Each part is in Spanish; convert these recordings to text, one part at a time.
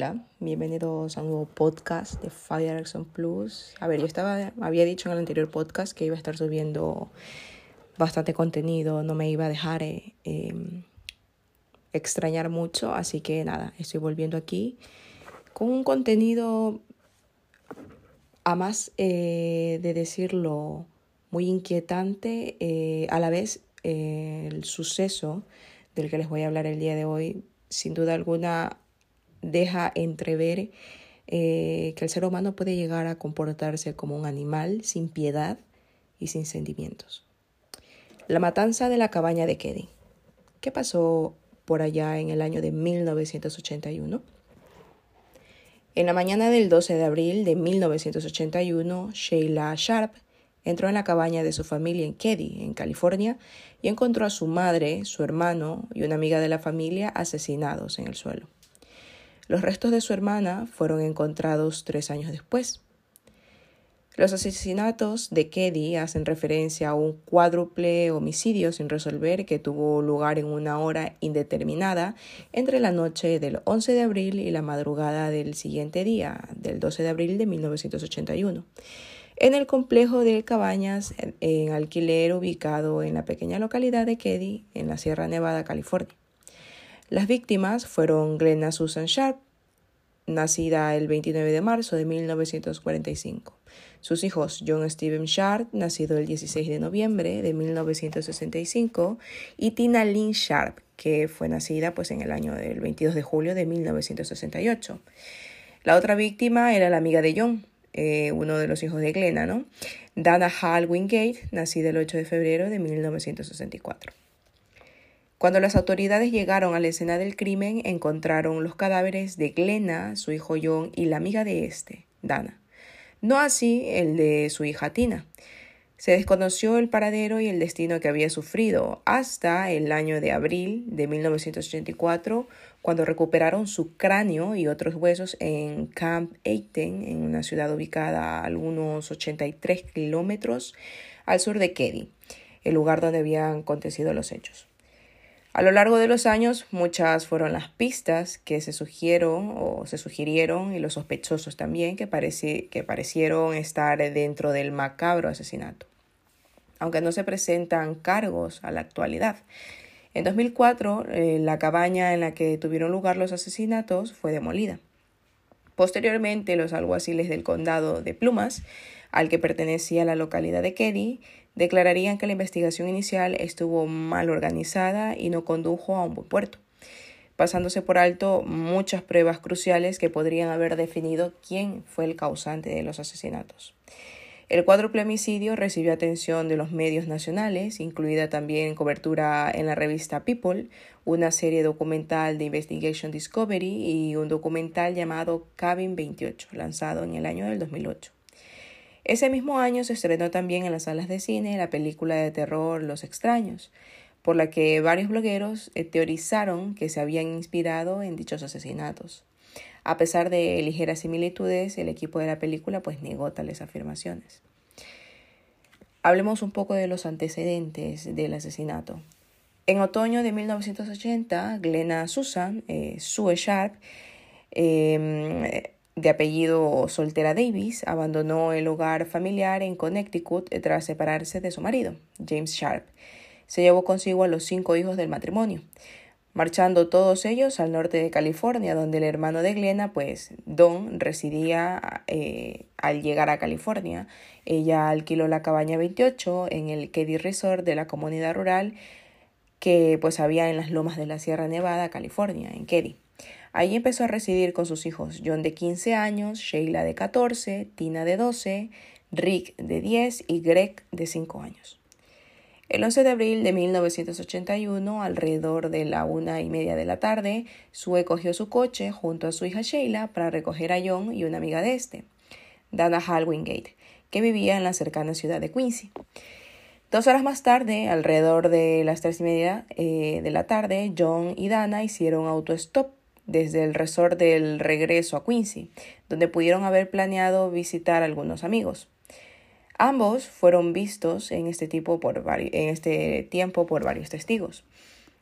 Hola, bienvenidos a un nuevo podcast de Fire Action Plus. A ver, yo estaba, había dicho en el anterior podcast que iba a estar subiendo bastante contenido, no me iba a dejar eh, em, extrañar mucho, así que nada, estoy volviendo aquí con un contenido, a más eh, de decirlo, muy inquietante, eh, a la vez el suceso del que les voy a hablar el día de hoy, sin duda alguna deja entrever eh, que el ser humano puede llegar a comportarse como un animal sin piedad y sin sentimientos. La matanza de la cabaña de Keddy. ¿Qué pasó por allá en el año de 1981? En la mañana del 12 de abril de 1981, Sheila Sharp entró en la cabaña de su familia en Keddy, en California, y encontró a su madre, su hermano y una amiga de la familia asesinados en el suelo. Los restos de su hermana fueron encontrados tres años después. Los asesinatos de Keddy hacen referencia a un cuádruple homicidio sin resolver que tuvo lugar en una hora indeterminada entre la noche del 11 de abril y la madrugada del siguiente día, del 12 de abril de 1981, en el complejo de cabañas en alquiler ubicado en la pequeña localidad de Keddy, en la Sierra Nevada, California. Las víctimas fueron Glenna Susan Sharp, nacida el 29 de marzo de 1945. Sus hijos John Steven Sharp, nacido el 16 de noviembre de 1965, y Tina Lynn Sharp, que fue nacida pues, en el año del 22 de julio de 1968. La otra víctima era la amiga de John, eh, uno de los hijos de Glenna, ¿no? Dana Hall Wingate, nacida el 8 de febrero de 1964. Cuando las autoridades llegaron a la escena del crimen, encontraron los cadáveres de Glenna, su hijo John y la amiga de este, Dana. No así el de su hija Tina. Se desconoció el paradero y el destino que había sufrido hasta el año de abril de 1984, cuando recuperaron su cráneo y otros huesos en Camp Eighten, en una ciudad ubicada a algunos 83 kilómetros al sur de Keddy, el lugar donde habían acontecido los hechos. A lo largo de los años, muchas fueron las pistas que se sugirieron o se sugirieron y los sospechosos también que, que parecieron estar dentro del macabro asesinato, aunque no se presentan cargos a la actualidad. En 2004, eh, la cabaña en la que tuvieron lugar los asesinatos fue demolida. Posteriormente, los alguaciles del condado de Plumas, al que pertenecía la localidad de Keddy, declararían que la investigación inicial estuvo mal organizada y no condujo a un buen puerto, pasándose por alto muchas pruebas cruciales que podrían haber definido quién fue el causante de los asesinatos. El cuádruple homicidio recibió atención de los medios nacionales, incluida también cobertura en la revista People, una serie documental de Investigation Discovery y un documental llamado Cabin 28, lanzado en el año del 2008. Ese mismo año se estrenó también en las salas de cine la película de terror Los extraños, por la que varios blogueros eh, teorizaron que se habían inspirado en dichos asesinatos. A pesar de ligeras similitudes, el equipo de la película pues negó tales afirmaciones. Hablemos un poco de los antecedentes del asesinato. En otoño de 1980, Glenna Susan, eh, Sue Sharp, eh, de apellido Soltera Davis, abandonó el hogar familiar en Connecticut tras separarse de su marido, James Sharp. Se llevó consigo a los cinco hijos del matrimonio, marchando todos ellos al norte de California, donde el hermano de Glenna, pues Don, residía eh, al llegar a California. Ella alquiló la cabaña 28 en el Keddy Resort de la comunidad rural que pues había en las lomas de la Sierra Nevada, California, en Keddy. Ahí empezó a residir con sus hijos John de 15 años, Sheila de 14, Tina de 12, Rick de 10 y Greg de 5 años. El 11 de abril de 1981, alrededor de la una y media de la tarde, Sue cogió su coche junto a su hija Sheila para recoger a John y una amiga de este, Dana Halwingate, que vivía en la cercana ciudad de Quincy. Dos horas más tarde, alrededor de las tres y media eh, de la tarde, John y Dana hicieron autostop desde el resort del regreso a Quincy, donde pudieron haber planeado visitar a algunos amigos. Ambos fueron vistos en este, tipo por en este tiempo por varios testigos.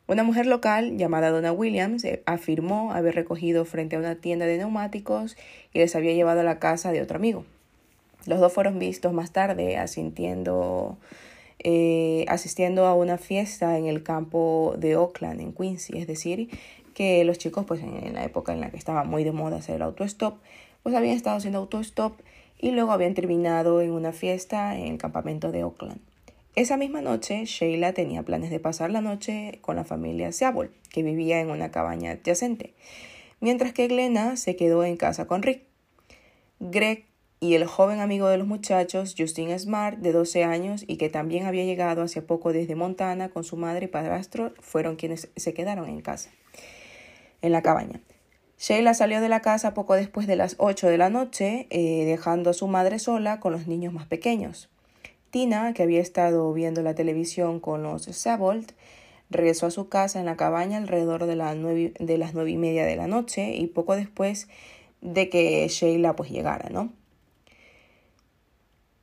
Una mujer local llamada Donna Williams eh, afirmó haber recogido frente a una tienda de neumáticos y les había llevado a la casa de otro amigo. Los dos fueron vistos más tarde asintiendo, eh, asistiendo a una fiesta en el campo de Oakland, en Quincy, es decir, que los chicos, pues en la época en la que estaba muy de moda hacer el autostop, pues habían estado haciendo autostop y luego habían terminado en una fiesta en el campamento de Oakland. Esa misma noche, Sheila tenía planes de pasar la noche con la familia Seabol, que vivía en una cabaña adyacente, mientras que Glenna se quedó en casa con Rick. Greg y el joven amigo de los muchachos, Justin Smart, de 12 años y que también había llegado hace poco desde Montana con su madre y padrastro, fueron quienes se quedaron en casa, en la cabaña. Sheila salió de la casa poco después de las 8 de la noche, eh, dejando a su madre sola con los niños más pequeños. Tina, que había estado viendo la televisión con los Savolt, regresó a su casa en la cabaña alrededor de, de las nueve y media de la noche y poco después de que Sheila pues llegara, ¿no?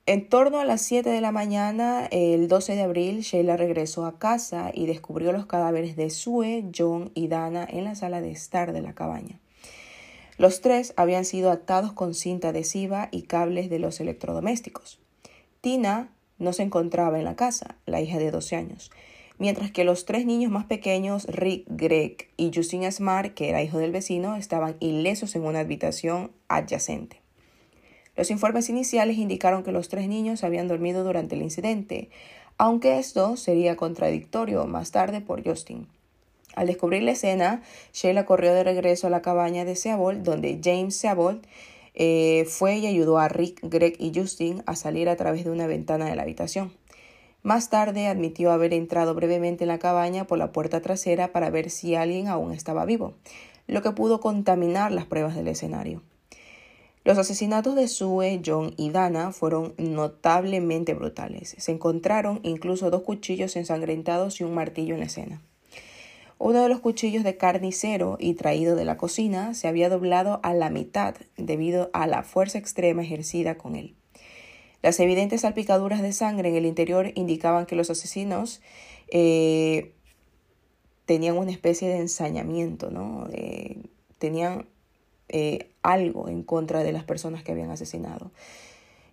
En torno a las 7 de la mañana, el 12 de abril, Sheila regresó a casa y descubrió los cadáveres de Sue, John y Dana en la sala de estar de la cabaña. Los tres habían sido atados con cinta adhesiva y cables de los electrodomésticos. Tina no se encontraba en la casa, la hija de 12 años, mientras que los tres niños más pequeños, Rick, Greg y Justin Smart, que era hijo del vecino, estaban ilesos en una habitación adyacente. Los informes iniciales indicaron que los tres niños habían dormido durante el incidente, aunque esto sería contradictorio más tarde por Justin. Al descubrir la escena, Sheila corrió de regreso a la cabaña de Seabold, donde James Seabold eh, fue y ayudó a Rick, Greg y Justin a salir a través de una ventana de la habitación. Más tarde admitió haber entrado brevemente en la cabaña por la puerta trasera para ver si alguien aún estaba vivo, lo que pudo contaminar las pruebas del escenario. Los asesinatos de Sue, John y Dana fueron notablemente brutales. Se encontraron incluso dos cuchillos ensangrentados y un martillo en la escena. Uno de los cuchillos de carnicero y traído de la cocina se había doblado a la mitad debido a la fuerza extrema ejercida con él. Las evidentes salpicaduras de sangre en el interior indicaban que los asesinos eh, tenían una especie de ensañamiento, ¿no? tenían eh, algo en contra de las personas que habían asesinado.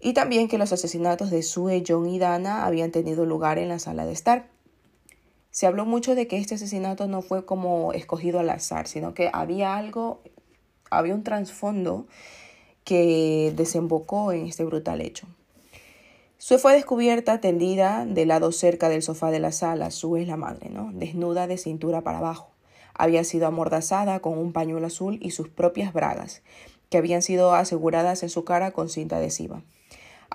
Y también que los asesinatos de Sue, John y Dana habían tenido lugar en la sala de estar. Se habló mucho de que este asesinato no fue como escogido al azar, sino que había algo, había un trasfondo que desembocó en este brutal hecho. Sue fue descubierta tendida de lado cerca del sofá de la sala. Sue es la madre, ¿no? Desnuda de cintura para abajo. Había sido amordazada con un pañuelo azul y sus propias bragas, que habían sido aseguradas en su cara con cinta adhesiva.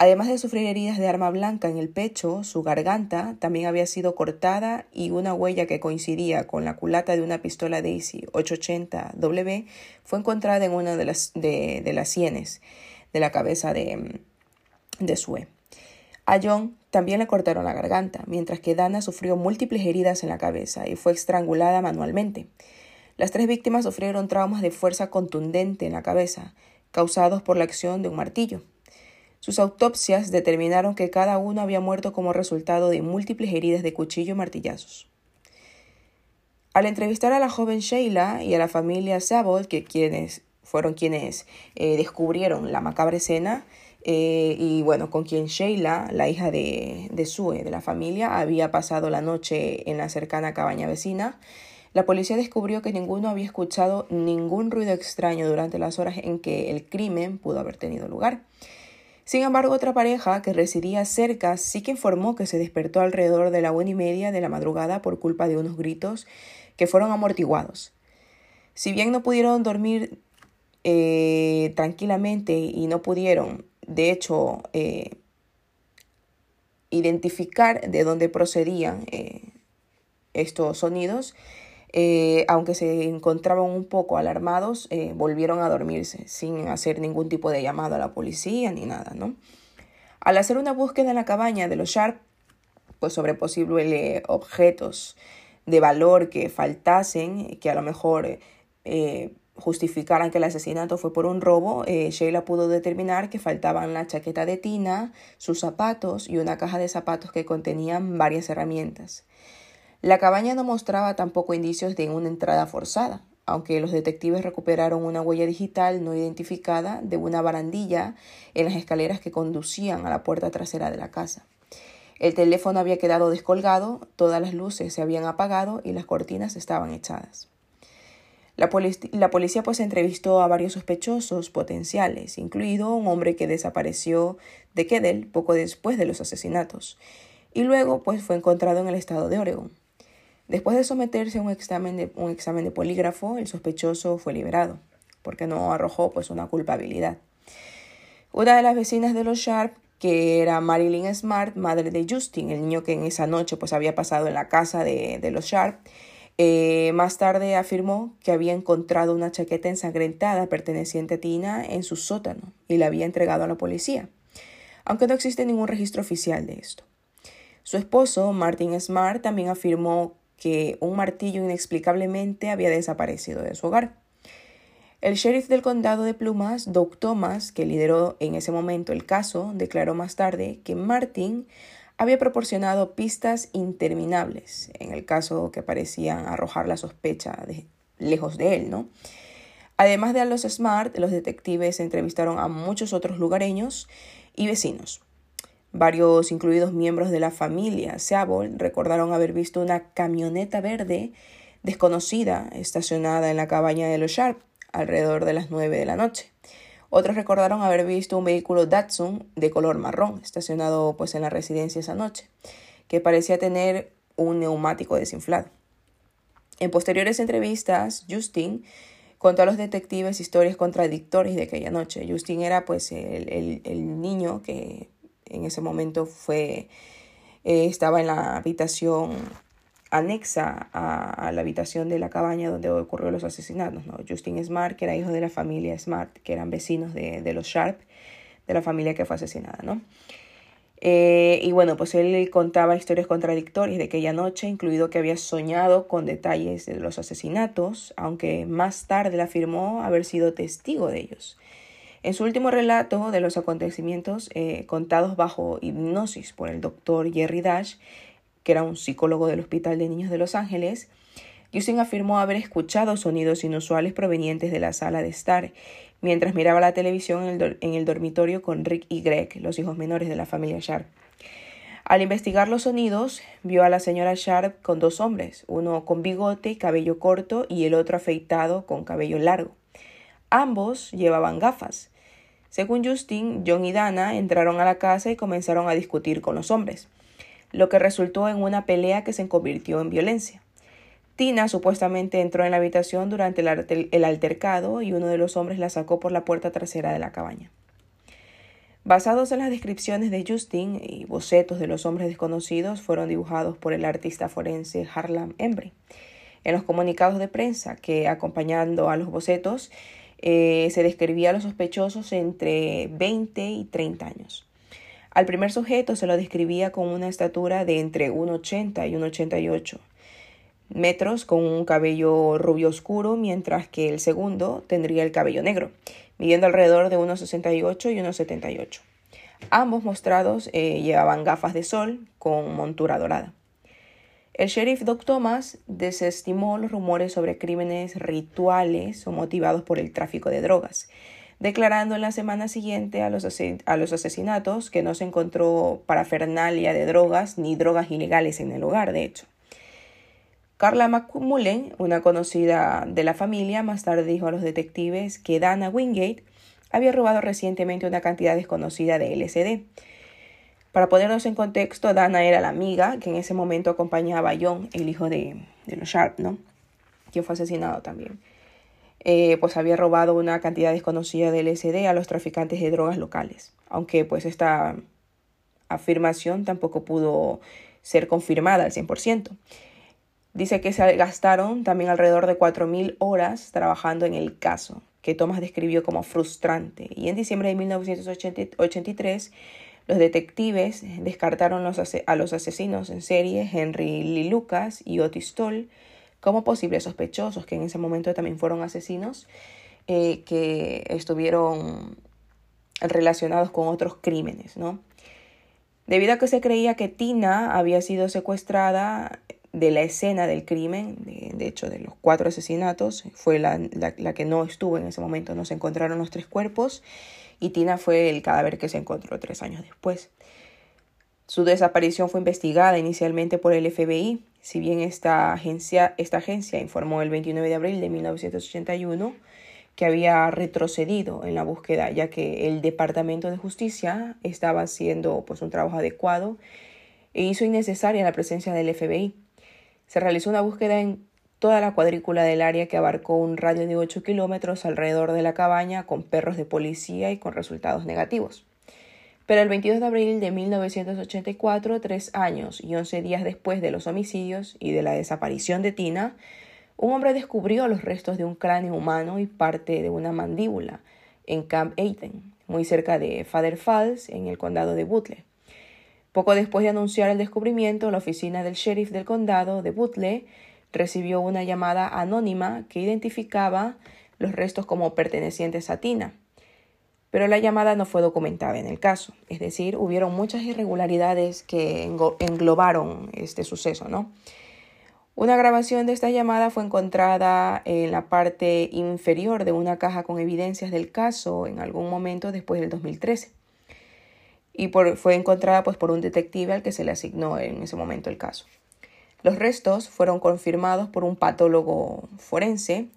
Además de sufrir heridas de arma blanca en el pecho, su garganta también había sido cortada y una huella que coincidía con la culata de una pistola Daisy 880W fue encontrada en una de las, de, las sienes de la cabeza de, de Sue. A John también le cortaron la garganta, mientras que Dana sufrió múltiples heridas en la cabeza y fue estrangulada manualmente. Las tres víctimas sufrieron traumas de fuerza contundente en la cabeza, causados por la acción de un martillo. Sus autopsias determinaron que cada uno había muerto como resultado de múltiples heridas de cuchillo y martillazos. Al entrevistar a la joven Sheila y a la familia Sabold, que quienes fueron quienes eh, descubrieron la macabra escena, eh, y bueno, con quien Sheila, la hija de, de Sue, de la familia, había pasado la noche en la cercana cabaña vecina, la policía descubrió que ninguno había escuchado ningún ruido extraño durante las horas en que el crimen pudo haber tenido lugar. Sin embargo, otra pareja que residía cerca sí que informó que se despertó alrededor de la una y media de la madrugada por culpa de unos gritos que fueron amortiguados. Si bien no pudieron dormir eh, tranquilamente y no pudieron, de hecho, eh, identificar de dónde procedían eh, estos sonidos, aunque se encontraban un poco alarmados, volvieron a dormirse sin hacer ningún tipo de llamado a la policía ni nada, ¿no? Al hacer una búsqueda en la cabaña de los Sharp, pues sobre posibles objetos de valor que faltasen, que a lo mejor justificaran que el asesinato fue por un robo, Sheila pudo determinar que faltaban la chaqueta de Tina, sus zapatos y una caja de zapatos que contenían varias herramientas. La cabaña no mostraba tampoco indicios de una entrada forzada, aunque los detectives recuperaron una huella digital no identificada de una barandilla en las escaleras que conducían a la puerta trasera de la casa. El teléfono había quedado descolgado, todas las luces se habían apagado y las cortinas estaban echadas. La, policía pues entrevistó a varios sospechosos potenciales, incluido un hombre que desapareció de Kedel poco después de los asesinatos, y luego pues fue encontrado en el estado de Oregon. Después de someterse a un examen de, un examen de polígrafo, el sospechoso fue liberado, porque no arrojó pues una culpabilidad. Una de las vecinas de los Sharp que era Marilyn Smart, madre de Justin, el niño que en esa noche pues había pasado en la casa de, los Sharp. Eh, más tarde afirmó que había encontrado una chaqueta ensangrentada perteneciente a Tina en su sótano y la había entregado a la policía, aunque no existe ningún registro oficial de esto. Su esposo, Martin Smart, también afirmó que un martillo inexplicablemente había desaparecido de su hogar. El sheriff del condado de Plumas, Doug Thomas, que lideró en ese momento el caso, declaró más tarde que Martin había proporcionado pistas interminables en el caso que parecían arrojar la sospecha de, lejos de él, ¿no? Además de a los Smart, los detectives entrevistaron a muchos otros lugareños y vecinos. Varios, incluidos miembros de la familia Seable, recordaron haber visto una camioneta verde desconocida estacionada en la cabaña de los Sharp alrededor de las 9 de la noche. Otros recordaron haber visto un vehículo Datsun de color marrón estacionado pues en la residencia esa noche, que parecía tener un neumático desinflado. En posteriores entrevistas, Justin contó a los detectives historias contradictorias de aquella noche. Justin era pues el, el, niño que en ese momento fue eh, estaba en la habitación anexa a, la habitación de la cabaña donde ocurrió los asesinatos. ¿no? Justin Smart, que era hijo de la familia Smart, que eran vecinos de, de los Sharp, de la familia que fue asesinada. ¿no? Eh, y bueno, pues él contaba historias contradictorias de aquella noche, incluido que había soñado con detalles de los asesinatos, aunque más tarde afirmó haber sido testigo de ellos. En su último relato de los acontecimientos eh, contados bajo hipnosis por el doctor Jerry Dash, que era un psicólogo del Hospital de Niños de Los Ángeles, Justin afirmó haber escuchado sonidos inusuales provenientes de la sala de estar mientras miraba la televisión en el, dormitorio con Rick y Greg, los hijos menores de la familia Sharp. Al investigar los sonidos, vio a la señora Sharp con dos hombres, uno con bigote y cabello corto y el otro afeitado con cabello largo. Ambos llevaban gafas. Según Justin, John y Dana entraron a la casa y comenzaron a discutir con los hombres lo que resultó en una pelea que se convirtió en violencia. Tina supuestamente entró en la habitación durante el altercado y uno de los hombres la sacó por la puerta trasera de la cabaña. Basados en las descripciones de Justin y bocetos de los hombres desconocidos fueron dibujados por el artista forense Harlan Embry. En los comunicados de prensa que acompañando a los bocetos eh, se describía a los sospechosos entre 20 y 30 años. Al primer sujeto se lo describía con una estatura de entre 1,80 y 1,88 metros con un cabello rubio oscuro, mientras que el segundo tendría el cabello negro, midiendo alrededor de 1,68 y 1,78. Ambos mostrados eh, llevaban gafas de sol con montura dorada. El sheriff Doc Thomas desestimó los rumores sobre crímenes rituales o motivados por el tráfico de drogas declarando en la semana siguiente a los, asesinatos que no se encontró parafernalia de drogas ni drogas ilegales en el lugar, de hecho. Carla McMullen, una conocida de la familia, más tarde dijo a los detectives que Dana Wingate había robado recientemente una cantidad desconocida de LSD. Para ponernos en contexto, Dana era la amiga que en ese momento acompañaba a John, el hijo de, de los Sharp, ¿no? Quien fue asesinado también. Eh, pues había robado una cantidad desconocida de LSD a los traficantes de drogas locales, aunque pues esta afirmación tampoco pudo ser confirmada al 100%. Dice que se gastaron también alrededor de 4.000 horas trabajando en el caso, que Thomas describió como frustrante. Y en diciembre de 1983, los detectives descartaron a los asesinos en serie Henry Lee Lucas y Otis Toll como posibles sospechosos, que en ese momento también fueron asesinos, eh, que estuvieron relacionados con otros crímenes, ¿no? Debido a que se creía que Tina había sido secuestrada de la escena del crimen, de, hecho de los cuatro asesinatos, fue la, la, que no estuvo en ese momento. No se encontraron los tres cuerpos y Tina fue el cadáver que se encontró tres años después. Su desaparición fue investigada inicialmente por el FBI, si bien esta agencia, esta agencia informó el 29 de abril de 1981 que había retrocedido en la búsqueda, ya que el Departamento de Justicia estaba haciendo pues, un trabajo adecuado e hizo innecesaria la presencia del FBI. Se realizó una búsqueda en toda la cuadrícula del área que abarcó un radio de 8 kilómetros alrededor de la cabaña con perros de policía y con resultados negativos. Pero el 22 de abril de 1984, tres años y once días después de los homicidios y de la desaparición de Tina, un hombre descubrió los restos de un cráneo humano y parte de una mandíbula en Camp Aiken, muy cerca de Father Falls, en el condado de Butler. Poco después de anunciar el descubrimiento, la oficina del sheriff del condado de Butler recibió una llamada anónima que identificaba los restos como pertenecientes a Tina pero la llamada no fue documentada en el caso. Es decir, hubieron muchas irregularidades que englobaron este suceso, ¿no? Una grabación de esta llamada fue encontrada en la parte inferior de una caja con evidencias del caso en algún momento después del 2013. Y fue encontrada pues, por un detective al que se le asignó en ese momento el caso. Los restos fueron confirmados por un patólogo forense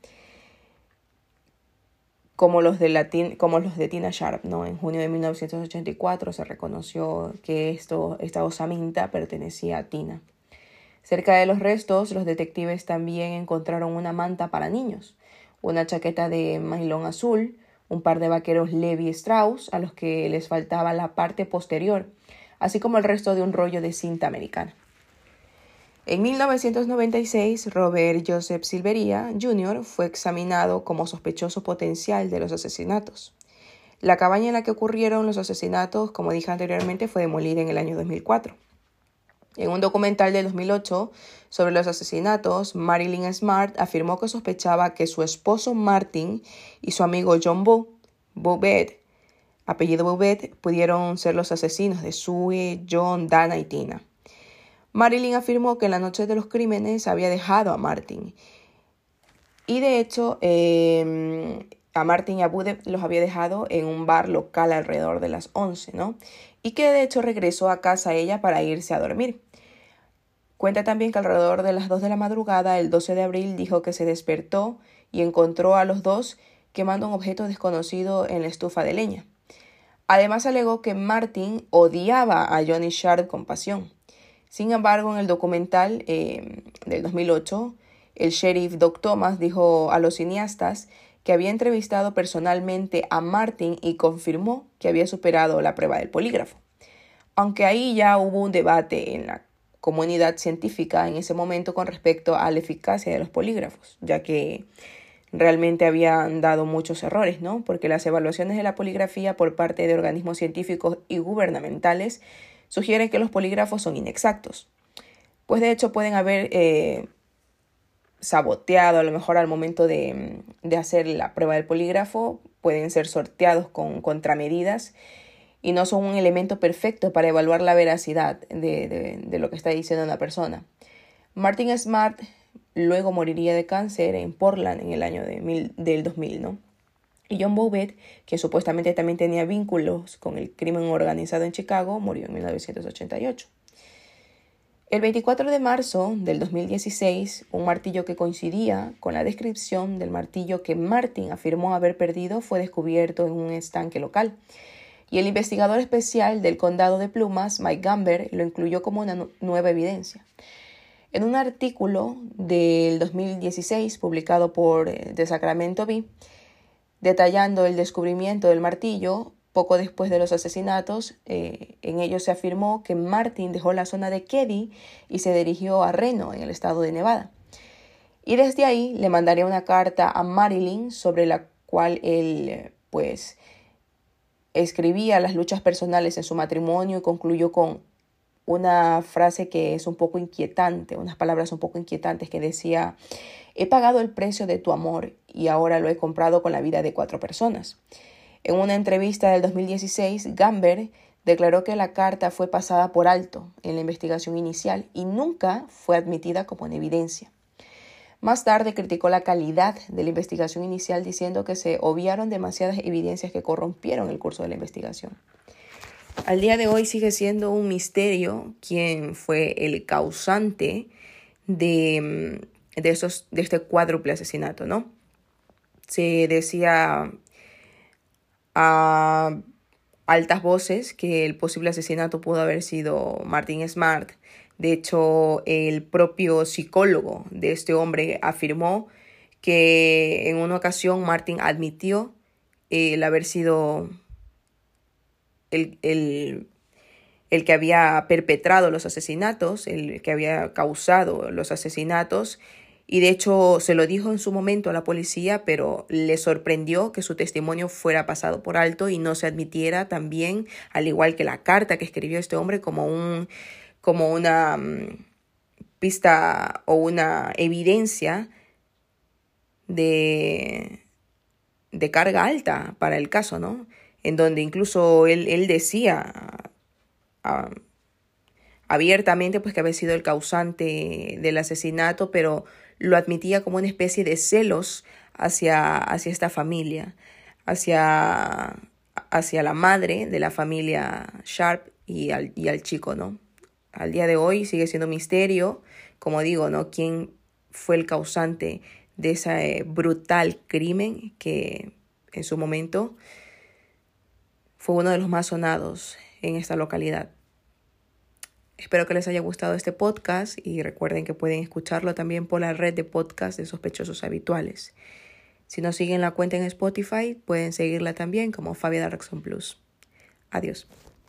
como los de, como los de Tina Sharp. ¿no? En junio de 1984 se reconoció que esto, esta osamenta pertenecía a Tina. Cerca de los restos, los detectives también encontraron una manta para niños, una chaqueta de mailón azul, un par de vaqueros Levi Strauss a los que les faltaba la parte posterior, así como el resto de un rollo de cinta americana. En 1996, Robert Joseph Silveria Jr. fue examinado como sospechoso potencial de los asesinatos. La cabaña en la que ocurrieron los asesinatos, como dije anteriormente, fue demolida en el año 2004. En un documental de 2008 sobre los asesinatos, Marilyn Smart afirmó que sospechaba que su esposo Martin y su amigo John Bobet, apellido Bobet, pudieron ser los asesinos de Sue, John, Dana y Tina. Marilyn afirmó que en la noche de los crímenes había dejado a Martin. Y de hecho, em, a Martin y a Bude los había dejado en un bar local alrededor de las 11, ¿no? Y que de hecho regresó a casa ella para irse a dormir. Cuenta también que alrededor de las 2 de la madrugada, el 12 de abril, dijo que se despertó y encontró a los dos quemando un objeto desconocido en la estufa de leña. Además alegó que Martin odiaba a Johnny Shard con pasión. Sin embargo, en el documental eh, del 2008, el sheriff Doc Thomas dijo a los cineastas que había entrevistado personalmente a Martin y confirmó que había superado la prueba del polígrafo. Aunque ahí ya hubo un debate en la comunidad científica en ese momento con respecto a la eficacia de los polígrafos, ya que realmente habían dado muchos errores, ¿no? Porque las evaluaciones de la poligrafía por parte de organismos científicos y gubernamentales sugieren que los polígrafos son inexactos. Pues de hecho pueden haber eh, saboteado a lo mejor al momento de, hacer la prueba del polígrafo, pueden ser sorteados con contramedidas y no son un elemento perfecto para evaluar la veracidad de, lo que está diciendo una persona. Martin Smart luego moriría de cáncer en Portland en el año de del 2000, ¿no? Y John Bobet, que supuestamente también tenía vínculos con el crimen organizado en Chicago, murió en 1988. El 24 de marzo del 2016, un martillo que coincidía con la descripción del martillo que Martin afirmó haber perdido fue descubierto en un estanque local. Y el investigador especial del condado de Plumas, Mike Gamber, lo incluyó como una nueva evidencia. En un artículo del 2016 publicado por eh, The Sacramento Bee, detallando el descubrimiento del martillo. Poco después de los asesinatos, eh, en ellos se afirmó que Martin dejó la zona de Keddy y se dirigió a Reno, en el estado de Nevada. Y desde ahí le mandaría una carta a Marilyn sobre la cual él, pues, escribía las luchas personales en su matrimonio y concluyó con una frase que es un poco inquietante, unas palabras un poco inquietantes que decía, he pagado el precio de tu amor y ahora lo he comprado con la vida de cuatro personas. En una entrevista del 2016, Gamber declaró que la carta fue pasada por alto en la investigación inicial y nunca fue admitida como en evidencia. Más tarde criticó la calidad de la investigación inicial diciendo que se obviaron demasiadas evidencias que corrompieron el curso de la investigación. Al día de hoy sigue siendo un misterio quién fue el causante de, de, esos, de este cuádruple asesinato, ¿no? Se decía a altas voces que el posible asesinato pudo haber sido Martin Smart. De hecho, el propio psicólogo de este hombre afirmó que en una ocasión Martin admitió el haber sido el, el, el, que había perpetrado los asesinatos, el que había causado los asesinatos, y de hecho se lo dijo en su momento a la policía, pero le sorprendió que su testimonio fuera pasado por alto y no se admitiera también, al igual que la carta que escribió este hombre, como un como una mm, pista o una evidencia de, de carga alta para el caso, ¿no? En donde incluso él, él decía ah, abiertamente pues que había sido el causante del asesinato, pero lo admitía como una especie de celos hacia, hacia esta familia, hacia, hacia la madre de la familia Sharp y al, y al chico, ¿no? Al día de hoy sigue siendo misterio, como digo, ¿no? ¿Quién fue el causante de ese brutal crimen que en su momento fue uno de los más sonados en esta localidad? Espero que les haya gustado este podcast y recuerden que pueden escucharlo también por la red de podcast de sospechosos habituales. Si no siguen la cuenta en Spotify, pueden seguirla también como Fabia Darkson Plus. Adiós.